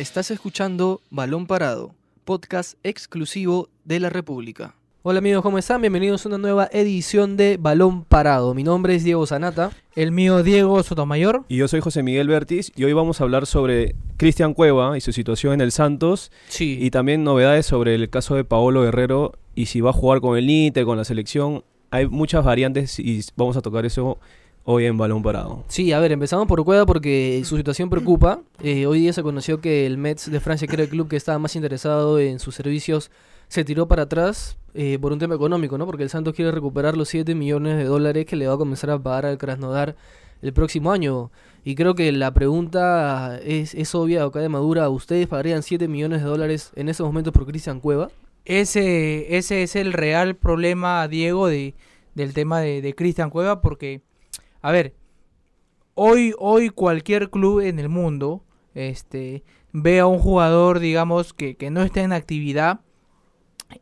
Estás escuchando Balón Parado, podcast exclusivo de la República. Hola amigos, ¿cómo están? Bienvenidos a una nueva edición de Balón Parado. Mi nombre es Diego Zanata. El mío Diego Sotomayor. Y yo soy José Miguel Bertis y hoy vamos a hablar sobre Cristian Cueva y su situación en el Santos Sí. y también novedades sobre el caso de Paolo Guerrero y si va a jugar con el Inter, con la selección. Hay muchas variantes y vamos a tocar eso hoy en Balón Parado. Sí, a ver, empezamos por Cueva porque su situación preocupa. Eh, hoy día se conoció que el Mets de Francia, que era el club que estaba más interesado en sus servicios, se tiró para atrás eh, por un tema económico, ¿no? Porque el Santos quiere recuperar los 7 millones de dólares que le va a comenzar a pagar al Krasnodar el próximo año. Y creo que la pregunta es, es obvia, acá de Madura. ¿Ustedes pagarían 7 millones de dólares en esos momentos por Cristian Cueva? Ese, ese es el real problema, Diego, de, del tema de, de Cristian Cueva, porque, a ver, hoy, hoy cualquier club en el mundo este, ve a un jugador, digamos, que, que no está en actividad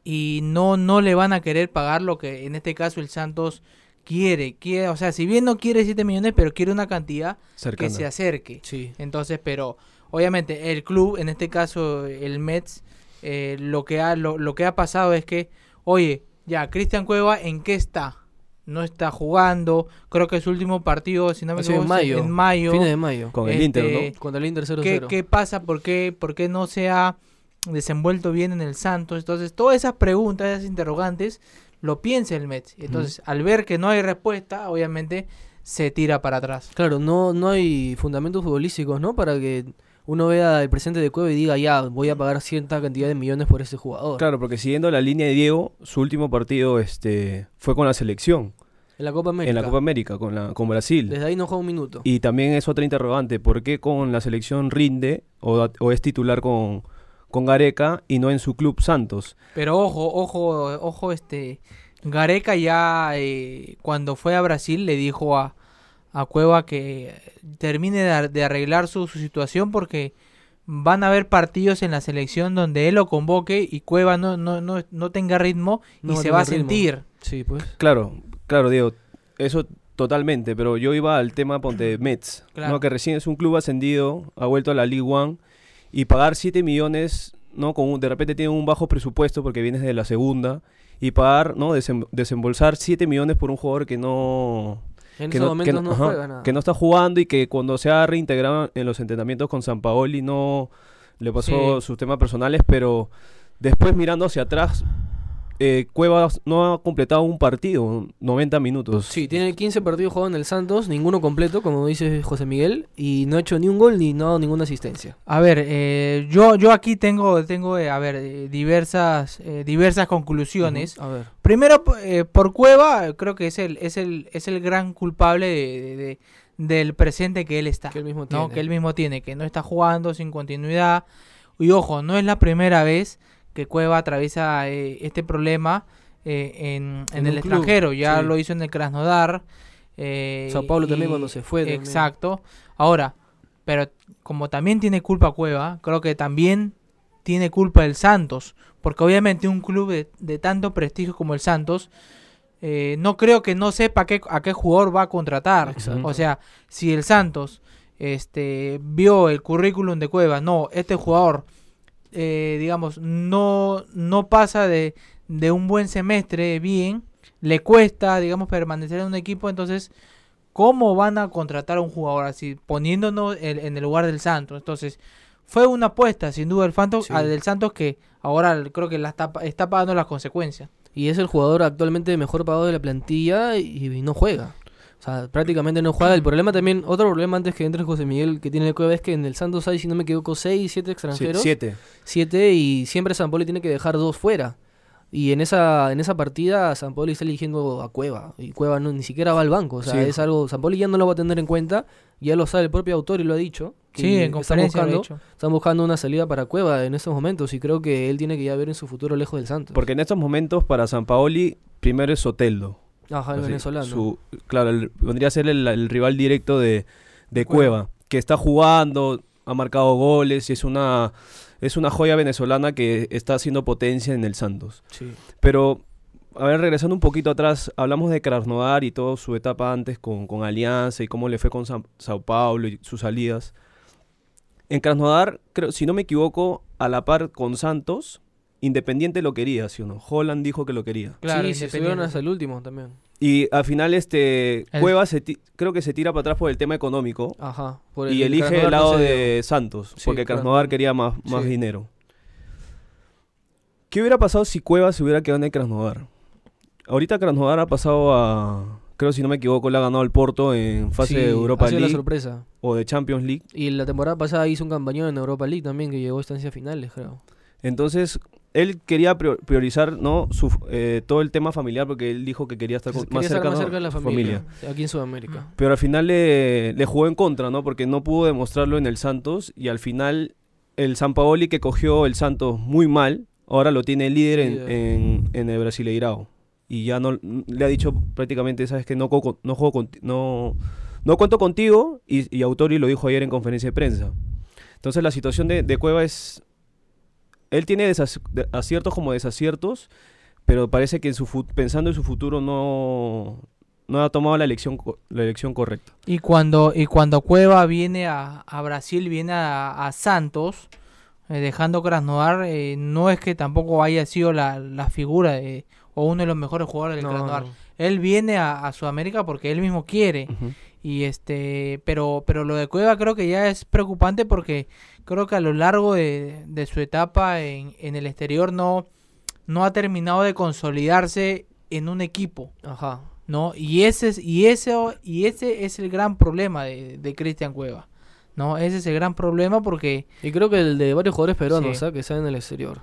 y no, no le van a querer pagar lo que en este caso el Santos quiere. quiere o sea, si bien no quiere 7 millones, pero quiere una cantidad Cercana. que se acerque. Sí. Entonces, pero obviamente el club, en este caso el Mets, eh, lo, que ha, lo, lo que ha pasado es que, oye, ya, Cristian Cueva, ¿en qué está? No está jugando, creo que su último partido, si no me en equivoco, es mayo. en mayo. Fines de mayo. Con el Este, Inter, ¿no? Contra el Inter 0-0. ¿Qué, qué pasa? ¿Por qué, ¿Por qué no se ha desenvuelto bien en el Santos? Entonces, todas esas preguntas, esas interrogantes, lo piensa el Mets. Entonces, al ver que no hay respuesta, obviamente se tira para atrás. Claro, no, no hay fundamentos futbolísticos, ¿no? Para que uno vea el presente de Cueva y diga, ya, voy a pagar cierta cantidad de millones por ese jugador. Claro, porque siguiendo la línea de Diego, su último partido este, fue con la selección En la Copa América. en la Copa América, con, la, con Brasil. Desde ahí no juega un minuto. Y también es otra interrogante, ¿por qué con la selección rinde o, o es titular con, con Gareca y no en su club Santos? Pero ojo, ojo, ojo, este Gareca ya eh, cuando fue a Brasil le dijo a, a Cueva que termine de, ar- de arreglar su, su situación porque van a haber partidos en la selección donde él lo convoque y Cueva no, no, no, no tenga ritmo y se va a ritmo. sentir. Sí, pues. Claro, claro, Diego, eso totalmente, pero yo iba al tema ponte de Mets, Claro. ¿no? que recién es un club ascendido, ha vuelto a la League One y pagar 7 millones, ¿no? Con un- de repente tiene un bajo presupuesto porque vienes de la segunda y pagar, ¿no? Desem- desembolsar 7 millones por un jugador que no En que no, que no, ajá, juega nada. que no está jugando y que cuando se ha reintegrado en los entrenamientos con San Paoli no le pasó Sí. sus temas personales, pero después mirando hacia atrás, eh, Cuevas no ha completado un partido, 90 minutos. Sí, tiene 15 partidos jugados en el Santos, ninguno completo, como dice José Miguel, y no ha hecho ni un gol ni no ha dado ninguna asistencia. A ver, eh, yo, yo aquí tengo, tengo eh, a ver, eh, diversas, eh, diversas conclusiones. A ver. Primero, eh, por Cueva, creo que es el, es el, es el gran culpable de, de- de- del presente que él está. Que él mismo ¿no? tiene. Que él mismo tiene, que no está jugando sin continuidad. Y ojo, no es la primera vez que Cueva atraviesa eh, este problema eh, en, en En el club, extranjero. Ya sí. lo hizo en el Krasnodar. eh, Sao Paulo también cuando se fue también. Exacto. Ahora, pero como también tiene culpa Cueva, creo que también tiene culpa el Santos. Porque obviamente un club de, de tanto prestigio como el Santos, eh, no creo que no sepa qué, a qué jugador va a contratar. Exacto. O sea, si el Santos este, vio el currículum de Cueva, no, este jugador, eh, digamos, no, no pasa de, de un buen semestre bien, le cuesta, digamos, permanecer en un equipo, entonces, ¿cómo van a contratar a un jugador así, poniéndonos en, en el lugar del Santos? Entonces, fue una apuesta, sin duda, el Santos, Sí. al del Santos que ahora creo que la está, está pagando las consecuencias. Y es el jugador actualmente mejor pagado de la plantilla y, y no juega. O sea, prácticamente no juega. El problema también, otro problema antes que entre José Miguel que tiene el Cueva es que en el Santos hay, si no me equivoco, 6, 7 Sí, extranjeros. siete. 7 y siempre San Poli tiene que dejar dos fuera. Y en esa, en esa partida San Poli está eligiendo a Cueva. Y Cueva no, ni siquiera va al banco. O sea, Sí. es algo. San Poli ya no lo va a tener en cuenta. Ya lo sabe el propio autor y lo ha dicho. Sí, en están conferencia he buscando, dicho. están buscando una salida para Cueva en estos momentos. Y creo que él tiene que ya ver en su futuro lejos del Santos. Porque en estos momentos para San Paoli primero es Soteldo. Ajá, el Así, venezolano. su- claro, el- vendría a ser el, el rival directo de, de Cueva. Cueva, que está jugando, ha marcado goles y es una, es una joya venezolana que está haciendo potencia en el Santos. Sí. Pero, a ver, regresando un poquito atrás, hablamos de Krasnodar y toda su etapa antes con, con Alianza y cómo le fue con San- Sao Paulo y sus salidas. En Krasnodar, creo, si no me equivoco, a la par con Santos, Independiente lo quería, ¿sí o no? Holland dijo que lo quería. Claro, sí, sí, Independiente. estuvieron hasta el último también. Y al final, este, El- Cuevas se ti- creo que se tira para atrás por el tema económico Ajá. por y elige Krasnodar el lado se de Santos, Sí, porque claro. Krasnodar quería más, más Sí. dinero. ¿Qué hubiera pasado si Cuevas se hubiera quedado en el Krasnodar? Ahorita Krasnodar ha pasado a, creo si no me equivoco, le ha ganado al Porto en fase Sí, de Europa ha sido la League sorpresa. o de Champions League. Y la temporada pasada hizo un campañón en Europa League también, que llegó a estancias finales, creo. Entonces, él quería prior- priorizar ¿no? Su, eh, todo el tema familiar porque él dijo que quería estar con- Quería más, estar cerca, más ¿no? cerca de la familia, aquí en Sudamérica. Pero al final le, le jugó en contra, ¿no? Porque no pudo demostrarlo en el Santos y al final el San Paoli que cogió el Santos muy mal, ahora lo tiene líder en, Líder. en- en el Brasileirao. Y ya no le ha dicho prácticamente, sabes que no, no juego no, no cuento contigo y, y Autori lo dijo ayer en conferencia de prensa. Entonces la situación de, de Cueva es, él tiene aciertos como desaciertos, pero parece que en su pensando en su futuro no, no ha tomado la elección, la elección correcta. Y cuando, y cuando Cueva viene a, a Brasil, viene a, a Santos, eh, dejando Krasnodar, eh, no es que tampoco haya sido la, la figura de- o uno de los mejores jugadores del No, no. Él viene a, a Sudamérica porque él mismo quiere. Y este, pero, pero lo de Cueva creo que ya es preocupante porque creo que a lo largo de, de su etapa en, en el exterior no, no ha terminado de consolidarse en un equipo. Ajá. ¿no? Y ese es, y ese, y ese es el gran problema de, de Cristian Cueva, ¿no? Ese es el gran problema porque Y creo que el de varios jugadores peruanos, Sí. ¿sabes? Que están en el exterior.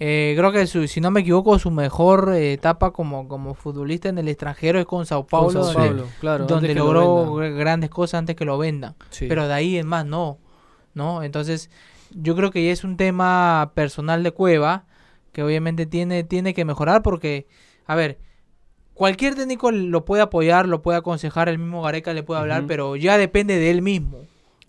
eh, creo que su- si no me equivoco su mejor eh, etapa como, como futbolista en el extranjero es con Sao Paulo, Con Sao donde, Paulo, claro. donde que lo logró grandes cosas antes que lo vendan. Sí. Pero de ahí en más no, ¿no? Entonces yo creo que ya es un tema personal de Cueva que obviamente tiene, tiene que mejorar porque, a ver, cualquier técnico lo puede apoyar, lo puede aconsejar, el mismo Gareca le puede hablar, pero ya depende de él mismo.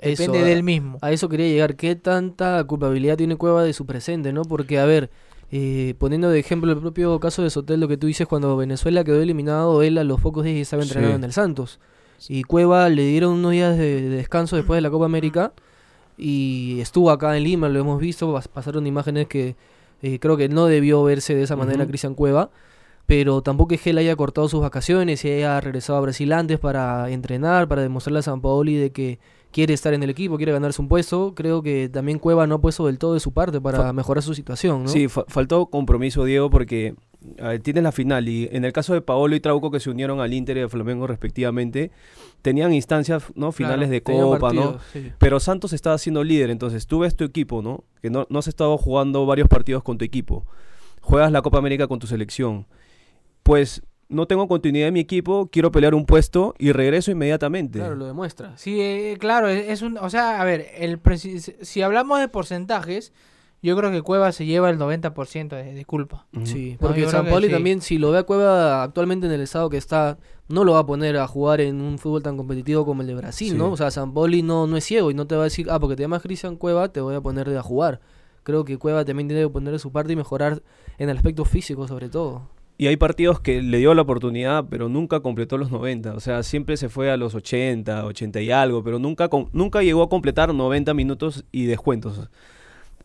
Eso, Depende a- de él mismo. A eso quería llegar. ¿Qué tanta culpabilidad tiene Cueva de su presente, no? Porque, a ver, eh, poniendo de ejemplo el propio caso de Sotel, lo que tú dices, cuando Venezuela quedó eliminado, él a los pocos días ya estaba Sí. entrenando en el Santos. Y Cueva le dieron unos días de, de descanso después de la Copa América y estuvo acá en Lima, lo hemos visto, pas- pasaron imágenes que eh, creo que no debió verse de esa manera. Cristian Cueva. Pero tampoco es que él haya cortado sus vacaciones y haya regresado a Brasil antes para entrenar, para demostrarle a San Paoli de que quiere estar en el equipo, quiere ganarse un puesto. Creo que también Cueva no ha puesto del todo de su parte para mejorar su situación, ¿no? Sí, fa- faltó compromiso, Diego, porque ver, tienes la final y en el caso de Paolo y Trauco que se unieron al Inter y al Flamengo respectivamente, tenían instancias, ¿no? Finales Claro, de Copa, ¿no? sí. Pero Santos estaba siendo líder, entonces tú ves tu equipo, ¿no? Que no, no has estado jugando varios partidos con tu equipo. Juegas la Copa América con tu selección. Pues no tengo continuidad en mi equipo, quiero pelear un puesto y regreso inmediatamente. Claro, lo demuestra. Sí, eh, claro, es es un, o sea, a ver, el si hablamos de porcentajes, yo creo que Cueva se lleva el 90% de, de culpa. Sí, No, porque yo creo San sí. también, si lo ve a Cueva actualmente en el estado que está, no lo va a poner a jugar en un fútbol tan competitivo como el de Brasil, Sí. ¿no? O sea, San no, no es ciego y no te va a decir, ah, porque te llamas Cristian Cueva, te voy a poner de a jugar. Creo que Cueva también tiene que poner de su parte y mejorar en el aspecto físico, sobre todo. Y hay partidos que le dio la oportunidad, pero nunca completó los 90. O sea, siempre se fue a los 80, 80 y algo, pero nunca, nunca llegó a completar 90 minutos y descuentos.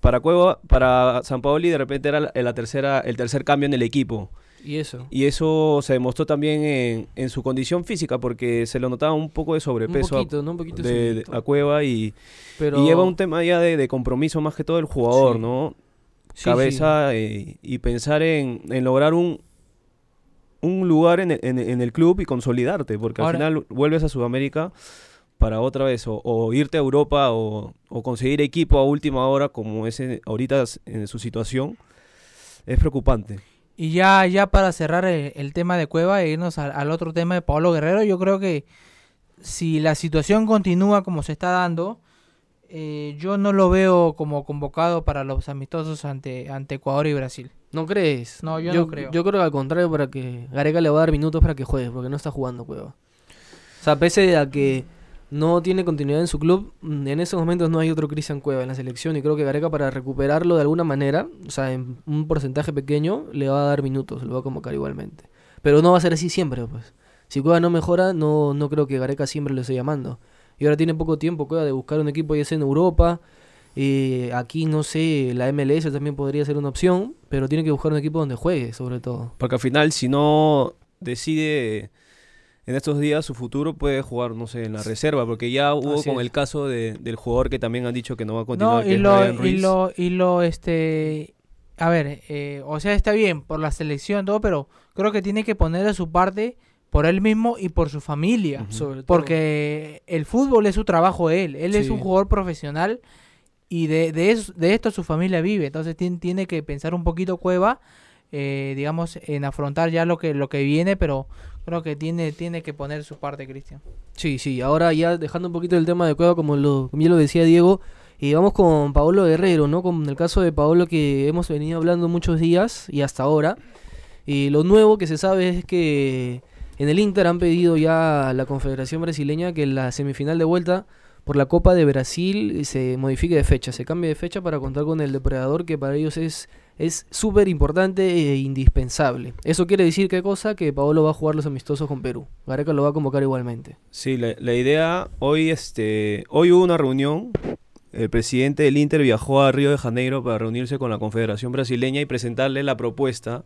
Para Cueva, para San Paoli de repente era la, tercera, el tercer cambio en el equipo. Y eso. Y eso se demostró también en, en su condición física, porque se lo notaba un poco de Un sobrepeso a- poquito, ¿no? Un poquito de- subidito. a Cueva y, Pero... y lleva un tema ya de, de compromiso más que todo el jugador, Sí. ¿no? Sí, sí. cabeza eh, y pensar en, en lograr un, un lugar en el, en- en el club y consolidarte, porque Ahora- al final vuelves a Sudamérica para otra vez o, o irte a Europa o, o conseguir equipo a última hora como es en- ahorita en su situación, es preocupante. Y ya, ya para cerrar el, el tema de Cueva e irnos al, al otro tema de Pablo Guerrero, yo creo que si la situación continúa como se está dando, eh, yo no lo veo como convocado para los amistosos ante, ante Ecuador y Brasil. ¿No crees? No, yo no creo. Yo creo que al contrario, para que Gareca le va a dar minutos para que juegue, porque no está jugando Cueva. O sea, pese a que no tiene continuidad en su club, mm, en esos momentos no hay otro Cristian Cueva en la selección y creo que Gareca para recuperarlo de alguna manera, o sea, en un porcentaje pequeño, le va a dar minutos, lo va a convocar igualmente. Pero no va a ser así siempre, pues. Si Cueva no mejora, no, no creo que Gareca siempre lo esté llamando. Y ahora tiene poco tiempo Cueva de buscar un equipo ya sea en Europa, Eh, aquí no sé, la MLS también podría ser una opción, pero tiene que buscar un equipo donde juegue, sobre todo. Porque al final, si no decide en estos días su futuro, puede jugar, no sé, en la reserva, porque ya hubo Así con es. el caso de- del jugador que también han dicho que no va a continuar. No, que y es lo, Ryan y lo, y lo, este, a ver, eh, o sea, está bien por la selección, todo, pero creo que tiene que poner de su parte por él mismo y por su familia. Sobre todo. Porque el fútbol es su trabajo de él. Él es un jugador profesional y de, de, eso- de esto su familia vive. Entonces tiene, tiene que pensar un poquito Cueva, eh, digamos, en afrontar ya lo que, lo que viene, pero creo que tiene, tiene que poner su parte, Cristian. Sí, sí, ahora ya dejando un poquito el tema de Cueva, como, lo, como ya lo decía Diego, y vamos con Paolo Guerrero, ¿no? Con el caso de Paolo que hemos venido hablando muchos días y hasta ahora. Y lo nuevo que se sabe es que en el Inter han pedido ya a la Confederación Brasileña que la semifinal de vuelta por la Copa de Brasil se modifique de fecha, se cambie de fecha para contar con el depredador que para ellos es es súper importante e indispensable. Eso quiere decir qué cosa? Que Paolo va a jugar los amistosos con Perú. Gareca lo va a convocar igualmente. Sí, la, la idea, hoy, este, hoy hubo una reunión. El presidente del Inter viajó a Río de Janeiro para reunirse con la Confederación Brasileña y presentarle la propuesta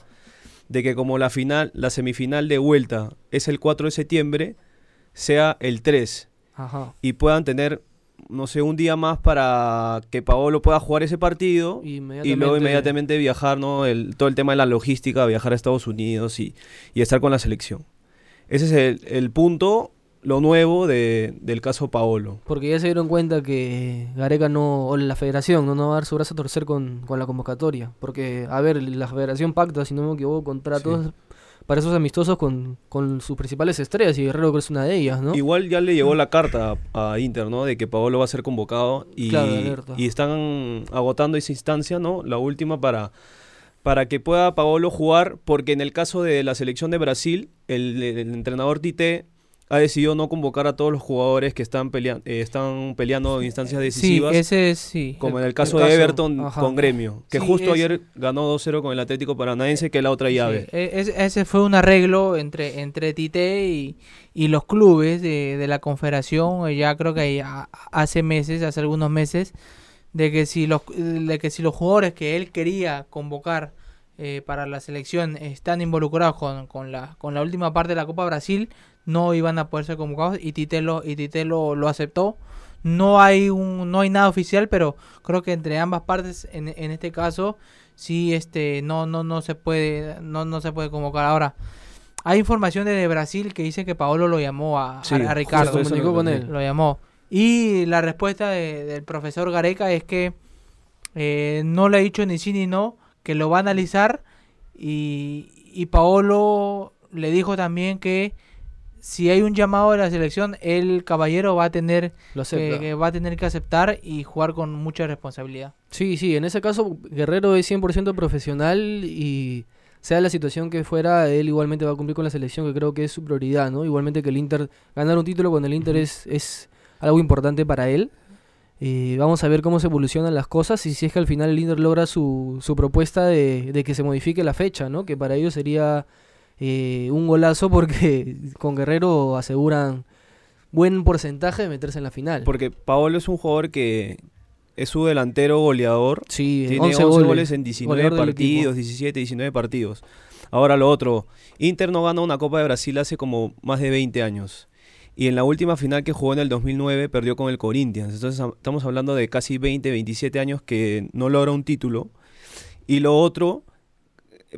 de que como la final, la semifinal de vuelta es el 4 de septiembre, sea el 3 Ajá. y puedan tener, no sé, un día más para que Paolo pueda jugar ese partido y luego inmediatamente viajar, ¿no? El, todo el tema de la logística, viajar a Estados Unidos y, y estar con la selección. Ese es el, el punto, lo nuevo de- del caso Paolo. Porque ya se dieron cuenta que Gareca no, o la federación no, no va a dar su brazo a torcer con, con la convocatoria. Porque, a ver, la federación pacta, si no me equivoco, contratos para esos amistosos con, con sus principales estrellas y Guerrero creo que es una de ellas, ¿no? Igual ya le llegó la carta a, a Inter, ¿no? De que Paolo va a ser convocado y, Claro, y están agotando esa instancia, ¿no? La última para, para que pueda Paolo jugar, porque en el caso de la selección de Brasil, el, el entrenador Tite ha decidido no convocar a todos los jugadores que están, pelea- eh, están peleando en instancias decisivas. Sí, ese es, sí. Como en el- el caso de Everton ajá. con Gremio, que Sí, justo es- ayer ganó 2-0 con el Atlético Paranaense, que es la otra llave. E- es- ese fue un arreglo entre, entre Tite y, y los clubes de, de la confederación, eh, ya creo que hace meses, hace algunos meses, de que si los, de que si los jugadores que él quería convocar eh, para la selección están involucrados con, con, la, con la última parte de la Copa Brasil, no iban a poder ser convocados y Tite lo, y Tite lo, lo aceptó. No hay un, no hay nada oficial, pero creo que entre ambas partes, en, en este caso, sí este no no no se puede no no se puede convocar ahora hay información desde Brasil que dice que Paolo lo llamó a, a- Sí, a justo Ricardo se comunicó lo con él. lo llamó y la respuesta de- del profesor Gareca es que eh, no le ha dicho ni sí ni no que lo va a analizar y, y Paolo le dijo también que si hay un llamado de la selección el caballero va a tener Lo que, acepta. que va a tener que aceptar y jugar con mucha responsabilidad Sí, sí, en ese caso Guerrero es 100% profesional y sea la situación que fuera, él igualmente va a cumplir con la selección, que creo que es su prioridad, ¿no? Igualmente que el Inter, ganar un título con el Inter es, es algo importante para él. Eh, vamos a ver cómo se evolucionan las cosas y si es que al final el Inter logra su, su propuesta de, de que se modifique la fecha, ¿no? Que para ellos sería eh, un golazo porque con Guerrero aseguran buen porcentaje de meterse en la final. Porque Paolo es un jugador que es su delantero goleador. sí, Tiene 11 11 goles, goles, en 19 goleador del partidos, equipo. 17, 19 partidos. Ahora lo otro, Inter no gana una Copa de Brasil hace como más de 20 años. Y en la última final que jugó en el 2009 perdió con el Corinthians. Entonces estamos hablando de casi 20, 27 años que no logra un título. Y lo otro,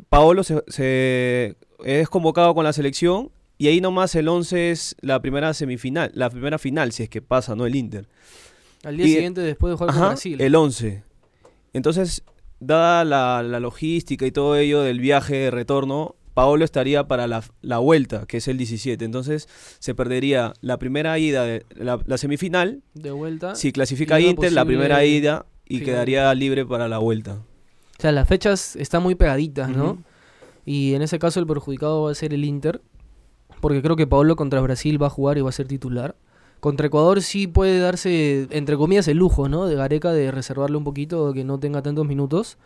Paolo se, se- es convocado con la selección y ahí nomás el 11 es la primera semifinal, la primera final, si es que pasa, ¿no? El Inter. Al día Y- siguiente después de jugar con Brasil. el 11. Entonces, dada la, la logística y todo ello del viaje de retorno, Paolo estaría para la, la vuelta, que es el 17. Entonces, se perdería la primera ida, de, la, la semifinal, de vuelta. si clasifica Inter, la primera ida y final. quedaría libre para la vuelta. O sea, las fechas están muy pegaditas, ¿no? Y en ese caso el perjudicado va a ser el Inter, porque creo que Paolo contra Brasil va a jugar y va a ser titular. Contra Ecuador sí puede darse, entre comillas, el lujo, ¿no? De Gareca de reservarle un poquito, que no tenga tantos minutos,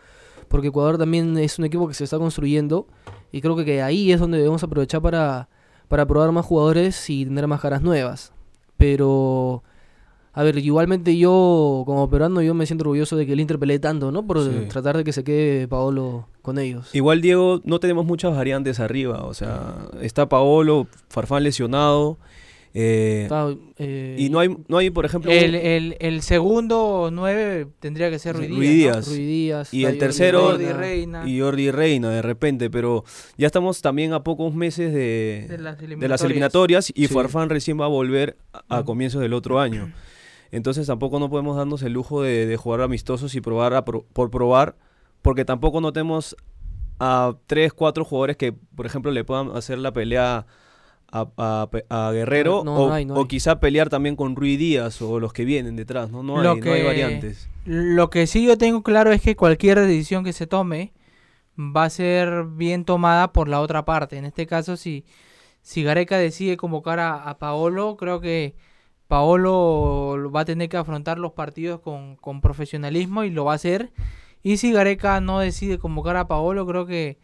porque Ecuador también es un equipo que se está construyendo y creo que, que ahí es donde debemos aprovechar para, para probar más jugadores y tener más caras nuevas. Pero A ver, igualmente yo, como peruano, yo me siento orgulloso de que el Inter pelee tanto, ¿no? Por Sí. tratar de que se quede Paolo con ellos. Igual, Diego, no tenemos muchas variantes arriba. O sea, está Paolo, Farfán lesionado. eh, Está, eh, y no hay, no hay, por ejemplo, El, el, el segundo 9 tendría que ser. Ruiz Díaz, Y el tercero- Jordi Reina. Y Jordi Reina de repente, pero ya estamos también a pocos meses de, De las de las eliminatorias. y Sí. Farfán recién va a volver a, a comienzos del otro año. Entonces tampoco no podemos darnos el lujo de, de jugar amistosos y probar a pro- por probar, porque tampoco no tenemos a tres, cuatro jugadores que, por ejemplo, le puedan hacer la pelea a, a Pe- a Guerrero No, o, no hay, no o hay. quizá pelear también con Rui Díaz o los que vienen detrás, ¿no? No hay, Lo no hay que- variantes. Lo que sí yo tengo claro es que cualquier decisión que se tome va a ser bien tomada por la otra parte. En este caso, si, si Gareca decide convocar a, a Paolo, creo que Paolo va a tener que afrontar los partidos con, con profesionalismo y lo va a hacer. Y si Gareca no decide convocar a Paolo, creo que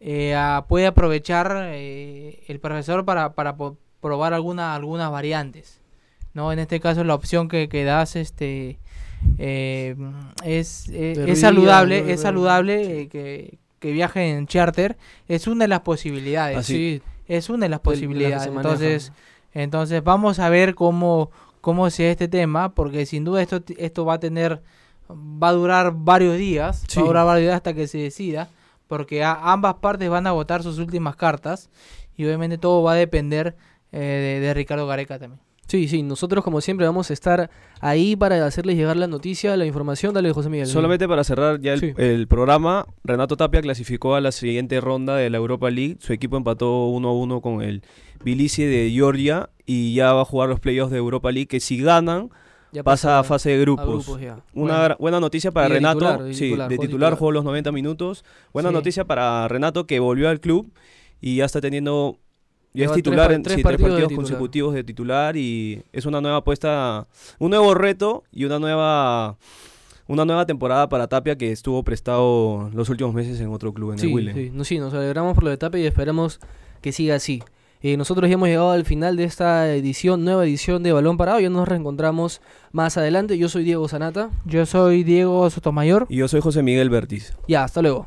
eh, a- puede aprovechar eh, el profesor para, para probar alguna, algunas variantes. ¿no? En este caso, la opción que, que das este, eh, es, es Ruiz saludable, es saludable que, que viaje en charter. Es una de las posibilidades. Así. Sí, Es una de las posibilidades. manejan. Entonces, vamos a ver cómo, cómo sea este tema, porque sin duda esto, esto va a tener, va a durar varios días, Sí. va a durar varios días hasta que se decida, porque a- ambas partes van a votar sus últimas cartas y obviamente todo va a depender eh, de, de Ricardo Gareca también. Sí, sí. Nosotros, como siempre, vamos a estar ahí para hacerles llegar la noticia, la información. Dale, José Miguel. Solamente para cerrar ya el, Sí. el programa, Renato Tapia clasificó a la siguiente ronda de la Europa League. Su equipo empató 1 a 1 con el Tbilisi de Georgia y ya va a jugar los playoffs de Europa League que si ganan Ya pasa a fase de grupos. Una Bueno. buena noticia para de Renato, titular, de sí, titular, de titular titular. jugó los 90 minutos. Buena Sí. noticia para Renato que volvió al club y ya está teniendo ya Lleva es tres titular pa- en tres sí, tres partidos de consecutivos de titular y es una nueva apuesta, un nuevo reto y una nueva una nueva temporada para Tapia que estuvo prestado los últimos meses en otro club en Sí, el Willen. sí, no, sí, nos alegramos por lo de Tapia y esperamos que siga así. Eh, nosotros ya hemos llegado al final de esta edición, nueva edición de Balón Parado. Ya nos reencontramos más adelante. Yo soy Diego Sanata. Yo soy Diego Sotomayor. Y yo soy José Miguel Bertiz. Ya, hasta luego.